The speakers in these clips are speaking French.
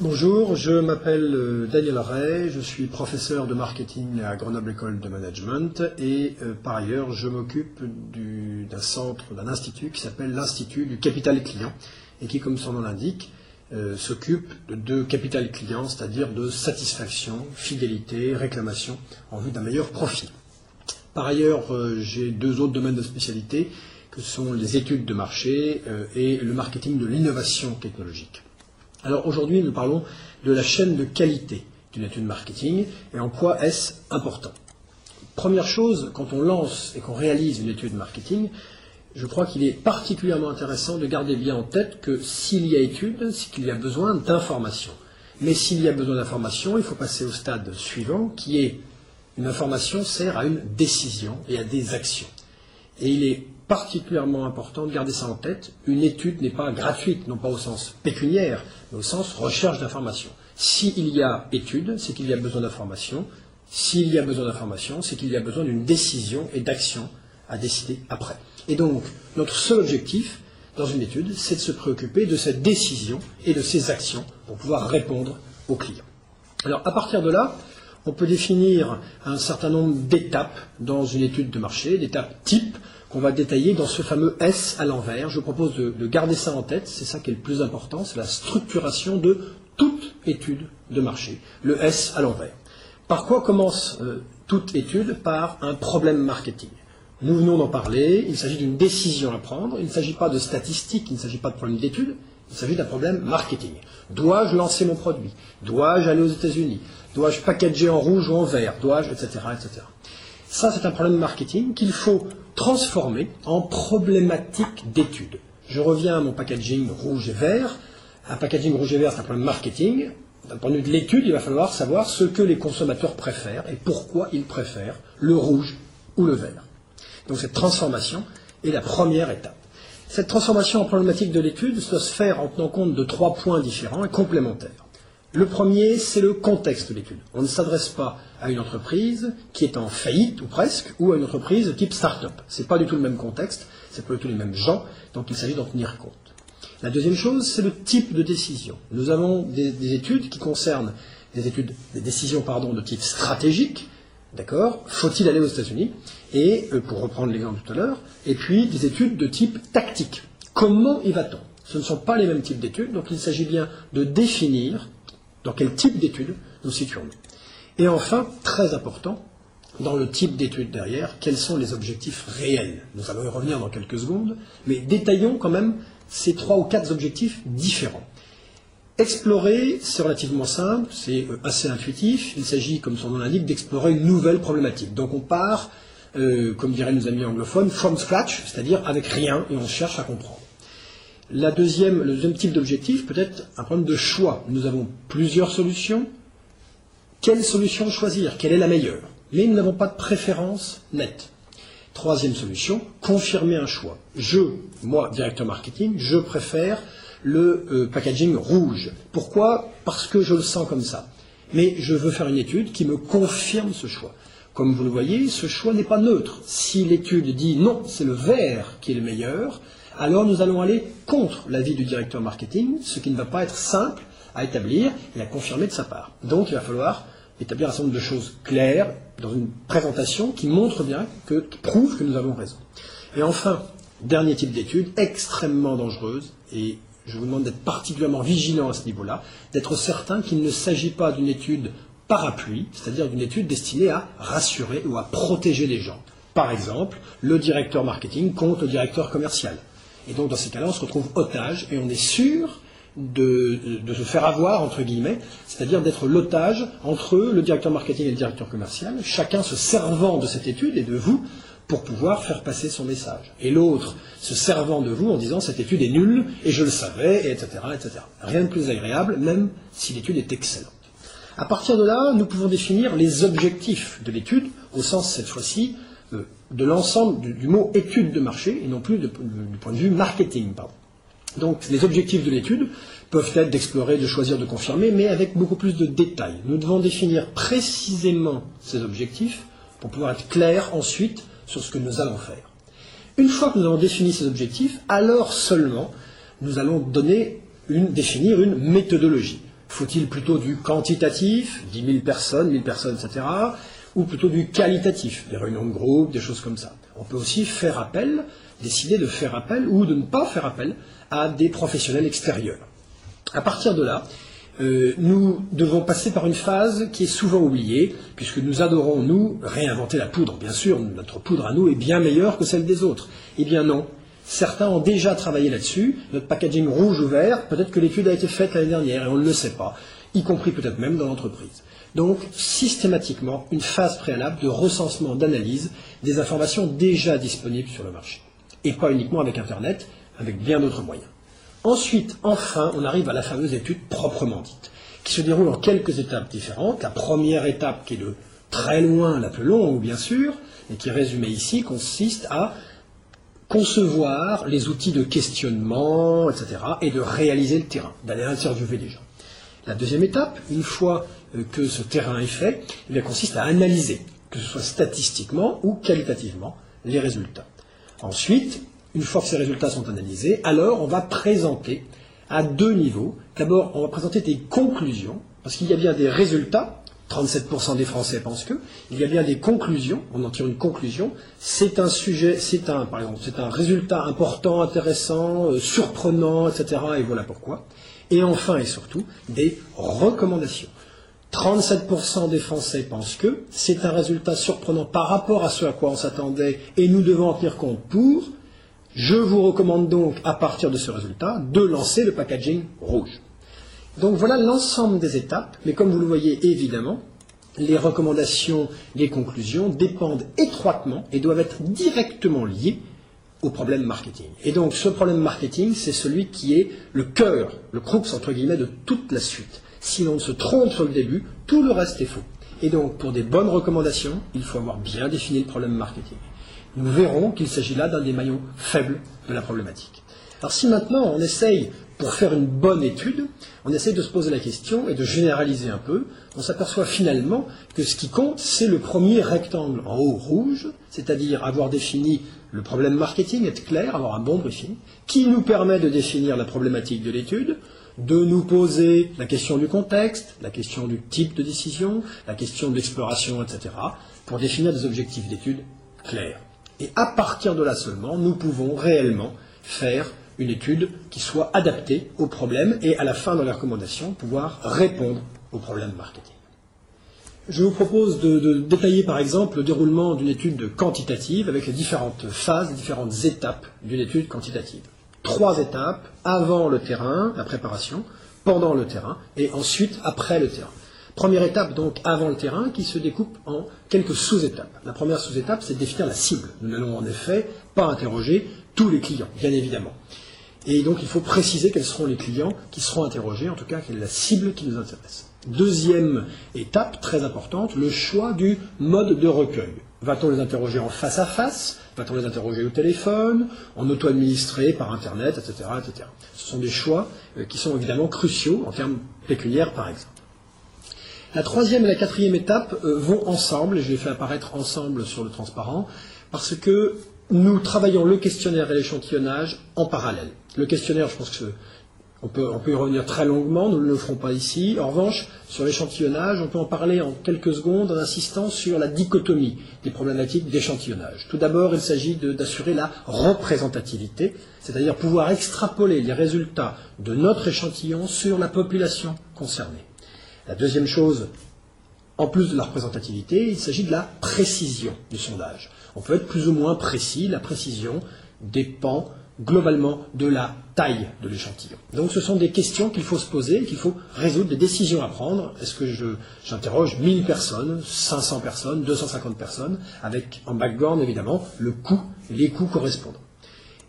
Bonjour, je m'appelle euh, Daniel Ray, je suis professeur de marketing à Grenoble École de Management et euh, par ailleurs je m'occupe d'un centre, d'un institut qui s'appelle l'Institut du Capital Client et qui, comme son nom l'indique, euh, s'occupe de capital client, c'est-à-dire de satisfaction, fidélité, réclamation en vue d'un meilleur profit. Par ailleurs, j'ai deux autres domaines de spécialité que sont les études de marché et le marketing de l'innovation technologique. Alors aujourd'hui, nous parlons de la chaîne de qualité d'une étude marketing et en quoi est-ce important. Première chose, quand on lance et qu'on réalise une étude marketing, je crois qu'il est particulièrement intéressant de garder bien en tête que s'il y a étude, c'est qu'il y a besoin d'informations. Mais s'il y a besoin d'informations, il faut passer au stade suivant, qui est une information sert à une décision et à des actions. Et il est particulièrement important de garder ça en tête. Une étude n'est pas gratuite, non pas au sens pécuniaire, au sens recherche d'information. S'il y a étude, c'est qu'il y a besoin d'information. S'il y a besoin d'information, c'est qu'il y a besoin d'une décision et d'action à décider après. Et donc, notre seul objectif dans une étude, c'est de se préoccuper de cette décision et de ces actions pour pouvoir répondre aux clients. Alors, à partir de là, on peut définir un certain nombre d'étapes dans une étude de marché, d'étapes types qu'on va détailler dans ce fameux S à l'envers. Je propose de, garder ça en tête, c'est ça qui est le plus important, c'est la structuration de toute étude de marché, le S à l'envers. Par quoi commence euh, toute étude? Par un problème marketing. Nous venons d'en parler, il s'agit d'une décision à prendre, il ne s'agit pas de statistiques, il ne s'agit pas de problème d'étude, il s'agit d'un problème marketing. Dois-je lancer mon produit? Dois-je aller aux États-Unis? Dois-je packager en rouge ou en vert? Dois-je, etc., etc. Ça, c'est un problème marketing qu'il faut transformer en problématique d'étude. Je reviens à mon packaging rouge et vert. Un packaging rouge et vert, c'est un problème marketing. D'un point de vue de l'étude, il va falloir savoir ce que les consommateurs préfèrent et pourquoi ils préfèrent le rouge ou le vert. Donc cette transformation est la première étape. Cette transformation en problématique de l'étude doit se faire en tenant compte de trois points différents et complémentaires. Le premier, c'est le contexte de l'étude. On ne s'adresse pas à une entreprise qui est en faillite ou presque, ou à une entreprise type start-up. Ce n'est pas du tout le même contexte, ce n'est pas du tout les mêmes gens, donc il s'agit d'en tenir compte. La deuxième chose, c'est le type de décision. Nous avons des, études qui concernent des études, des décisions pardon, de type stratégique, d'accord Faut-il aller aux États-Unis Et euh, pour reprendre l'exemple tout à l'heure, et puis des études de type tactique. Comment y va-t-on? Ce ne sont pas les mêmes types d'études, donc il s'agit bien de définir dans quel type d'études nous situons-nous Et enfin, très important, dans le type d'études derrière, quels sont les objectifs réels Nous allons y revenir dans quelques secondes, mais détaillons quand même ces trois ou quatre objectifs différents. Explorer, c'est relativement simple, c'est euh, assez intuitif. Il s'agit, comme son nom l'indique, d'explorer une nouvelle problématique. Donc on part, euh, comme diraient nos amis anglophones, from scratch, c'est-à-dire avec rien, et on cherche à comprendre. La deuxième, le deuxième type d'objectif peut être un problème de choix. Nous avons plusieurs solutions. Quelle solution choisir? Quelle est la meilleure? Mais nous n'avons pas de préférence nette. Troisième solution, confirmer un choix. Je, moi, directeur marketing, je préfère le euh, packaging rouge. Pourquoi? Parce que je le sens comme ça. Mais je veux faire une étude qui me confirme ce choix. Comme vous le voyez, ce choix n'est pas neutre. Si l'étude dit non, c'est le vert qui est le meilleur, alors nous allons aller contre l'avis du directeur marketing, ce qui ne va pas être simple à établir et à confirmer de sa part. Donc il va falloir établir un certain nombre de choses claires dans une présentation qui montre bien, que, qui prouve que nous avons raison. Et enfin, dernier type d'étude, extrêmement dangereuse, et je vous demande d'être particulièrement vigilant à ce niveau-là, d'être certain qu'il ne s'agit pas d'une étude parapluie, c'est-à-dire d'une étude destinée à rassurer ou à protéger les gens. Par exemple, le directeur marketing contre le directeur commercial. Et donc, dans ces cas-là, on se retrouve otage et on est sûr de, se faire avoir, entre guillemets, c'est-à-dire d'être l'otage entre le directeur marketing et le directeur commercial, chacun se servant de cette étude et de vous pour pouvoir faire passer son message. Et l'autre se servant de vous en disant cette étude est nulle et je le savais, etc., etc. Rien de plus agréable, même si l'étude est excellente. À partir de là, nous pouvons définir les objectifs de l'étude, au sens cette fois-ci de l'ensemble du, mot étude de marché et non plus du point de vue marketing. Donc les objectifs de l'étude peuvent être d'explorer, de choisir, de confirmer, mais avec beaucoup plus de détails. Nous devons définir précisément ces objectifs pour pouvoir être clairs ensuite sur ce que nous allons faire. Une fois que nous avons défini ces objectifs, alors seulement nous allons définir une méthodologie. Il Faut-il plutôt du quantitatif, 10 000 personnes, 1000 personnes, etc., ou plutôt du qualitatif, des réunions de groupe, des choses comme ça On peut aussi faire appel, décider de faire appel ou de ne pas faire appel à des professionnels extérieurs. À partir de là, euh, nous devons passer par une phase qui est souvent oubliée, puisque nous adorons, nous, réinventer la poudre. Bien sûr, notre poudre à nous est bien meilleure que celle des autres. Eh bien non. Certains ont déjà travaillé là-dessus. Notre packaging rouge ou vert, peut-être que l'étude a été faite l'année dernière et on ne le sait pas, y compris peut-être même dans l'entreprise. Donc, systématiquement, une phase préalable de recensement, d'analyse des informations déjà disponibles sur le marché. Et pas uniquement avec Internet, avec bien d'autres moyens. Ensuite, enfin, on arrive à la fameuse étude proprement dite, qui se déroule en quelques étapes différentes. La première étape, qui est de très loin la plus longue, bien sûr, et qui est résumée ici, consiste à concevoir les outils de questionnement, etc., et de réaliser le terrain, d'aller interviewer les gens. La deuxième étape, une fois euh, que ce terrain est fait, eh consiste à analyser, que ce soit statistiquement ou qualitativement, les résultats. Ensuite, une fois que ces résultats sont analysés, alors on va présenter à deux niveaux. D'abord, on va présenter des conclusions, parce qu'il y a bien des résultats, 37% des Français pensent que, il y a bien des conclusions, on en tire une conclusion, c'est un sujet, c'est un, par exemple, c'est un résultat important, intéressant, euh, surprenant, etc., et voilà pourquoi. Et enfin et surtout, des recommandations. 37% des Français pensent que c'est un résultat surprenant par rapport à ce à quoi on s'attendait et nous devons en tenir compte pour, je vous recommande donc, à partir de ce résultat, de lancer le packaging rouge. Donc voilà l'ensemble des étapes, mais comme vous le voyez évidemment, les recommandations, les conclusions dépendent étroitement et doivent être directement liées au problème marketing. Et donc ce problème marketing, c'est celui qui est le cœur, le crux entre guillemets de toute la suite. Si l'on se trompe sur le début, tout le reste est faux. Et donc pour des bonnes recommandations, il faut avoir bien défini le problème marketing nous verrons qu'il s'agit là d'un des maillons faibles de la problématique. Alors si maintenant on essaye, pour faire une bonne étude, on essaye de se poser la question et de généraliser un peu, on s'aperçoit finalement que ce qui compte, c'est le premier rectangle en haut rouge, c'est-à-dire avoir défini le problème marketing, être clair, avoir un bon briefing, qui nous permet de définir la problématique de l'étude, de nous poser la question du contexte, la question du type de décision, la question de l'exploration, etc., pour définir des objectifs d'étude clairs. Et à partir de là seulement, nous pouvons réellement faire une étude qui soit adaptée aux problèmes et à la fin de la recommandation pouvoir répondre aux problèmes marketing. Je vous propose de, détailler par exemple le déroulement d'une étude quantitative avec les différentes phases, les différentes étapes d'une étude quantitative. Trois étapes, avant le terrain, la préparation, pendant le terrain et ensuite après le terrain. Première étape, donc, avant le terrain, qui se découpe en quelques sous-étapes. La première sous-étape, c'est de définir la cible. Nous n'allons en effet pas interroger tous les clients, bien évidemment. Et donc, il faut préciser quels seront les clients qui seront interrogés, en tout cas, quelle est la cible qui nous intéresse. Deuxième étape, très importante, le choix du mode de recueil. Va-t-on les interroger en face à face Va-t-on les interroger au téléphone, en auto-administré, par Internet, etc., etc. Ce sont des choix euh, qui sont évidemment cruciaux en termes pécuniaires, par exemple. La troisième et la quatrième étape euh, vont ensemble, et je les fais apparaître ensemble sur le transparent, parce que nous travaillons le questionnaire et l'échantillonnage en parallèle. Le questionnaire, je pense que on peut, peut, y revenir très longuement, nous ne le ferons pas ici. En revanche, sur l'échantillonnage, on peut en parler en quelques secondes en insistant sur la dichotomie des problématiques d'échantillonnage. Tout d'abord, il s'agit d'assurer la représentativité, c'est-à-dire pouvoir extrapoler les résultats de notre échantillon sur la population concernée. La deuxième chose, en plus de la représentativité, il s'agit de la précision du sondage. On peut être plus ou moins précis, la précision dépend globalement de la taille de l'échantillon. Donc ce sont des questions qu'il faut se poser, qu'il faut résoudre, des décisions à prendre. Est-ce que j'interroge 1000 personnes, 500 personnes, 250 personnes, avec en background évidemment le coût, les coûts correspondants.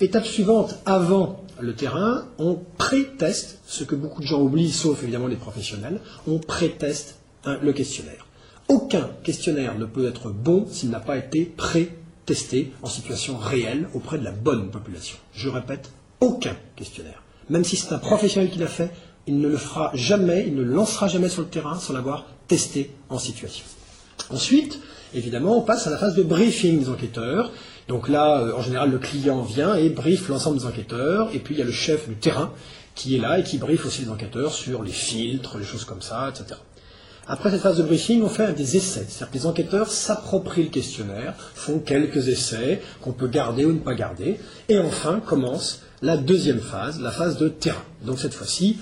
Étape suivante, avant le terrain, on pré-teste, ce que beaucoup de gens oublient, sauf évidemment les professionnels, on pré-teste le questionnaire. Aucun questionnaire ne peut être bon s'il n'a pas été pré-testé en situation réelle auprès de la bonne population. Je répète, aucun questionnaire. Même si c'est un professionnel qui l'a fait, il ne le fera jamais, il ne le lancera jamais sur le terrain sans l'avoir testé en situation. Ensuite, évidemment, on passe à la phase de briefing des enquêteurs. Donc là, euh, en général, le client vient et briefe l'ensemble des enquêteurs, et puis il y a le chef du terrain qui est là et qui briefe aussi les enquêteurs sur les filtres, les choses comme ça, etc. Après cette phase de briefing, on fait des essais. C'est-à-dire que les enquêteurs s'approprient le questionnaire, font quelques essais qu'on peut garder ou ne pas garder. Et enfin commence la deuxième phase, la phase de terrain. Donc cette fois-ci,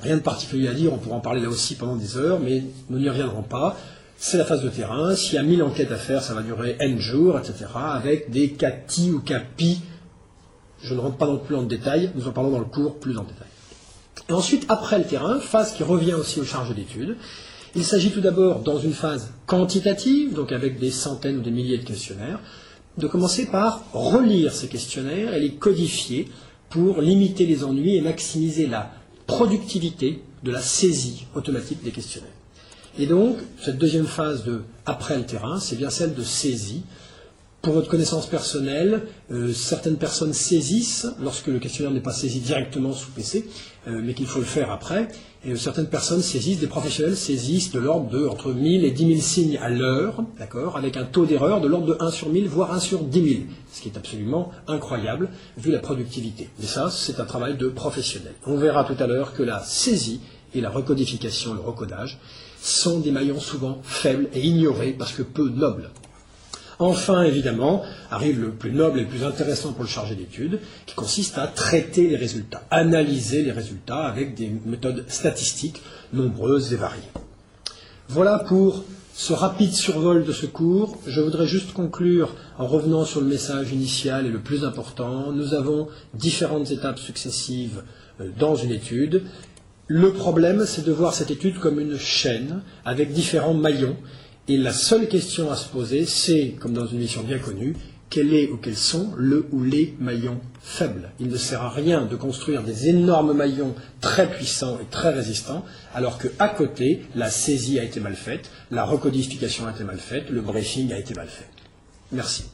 rien de particulier à dire, on pourra en parler là aussi pendant des heures, mais nous n'y reviendrons pas. C'est la phase de terrain. S'il y a 1000 enquêtes à faire, ça va durer N jours, etc. Avec des CATI ou CAPI. Je ne rentre pas non plus en détail, nous en parlons dans le cours plus en détail. Et ensuite, après le terrain, phase qui revient aussi aux charges d'études, il s'agit tout d'abord, dans une phase quantitative, donc avec des centaines ou des milliers de questionnaires, de commencer par relire ces questionnaires et les codifier pour limiter les ennuis et maximiser la productivité de la saisie automatique des questionnaires. Et donc, cette deuxième phase de après le terrain, c'est bien celle de saisie, pour votre connaissance personnelle, euh, certaines personnes saisissent, lorsque le questionnaire n'est pas saisi directement sous PC, euh, mais qu'il faut le faire après, euh, certaines personnes saisissent, des professionnels saisissent de l'ordre de entre 1000 et 10 000 signes à l'heure, d'accord, avec un taux d'erreur de l'ordre de 1 sur 1000, voire 1 sur 10 000, ce qui est absolument incroyable vu la productivité. Mais ça, c'est un travail de professionnel. On verra tout à l'heure que la saisie et la recodification, le recodage, sont des maillons souvent faibles et ignorés parce que peu nobles. Enfin, évidemment, arrive le plus noble et le plus intéressant pour le chargé d'études, qui consiste à traiter les résultats, analyser les résultats avec des méthodes statistiques nombreuses et variées. Voilà pour ce rapide survol de ce cours. Je voudrais juste conclure en revenant sur le message initial et le plus important. Nous avons différentes étapes successives euh, dans une étude. Le problème, c'est de voir cette étude comme une chaîne avec différents maillons et la seule question à se poser, c'est, comme dans une mission bien connue, quel est ou quels sont le ou les maillons faibles? Il ne sert à rien de construire des énormes maillons très puissants et très résistants, alors qu'à côté, la saisie a été mal faite, la recodification a été mal faite, le briefing a été mal fait. Merci.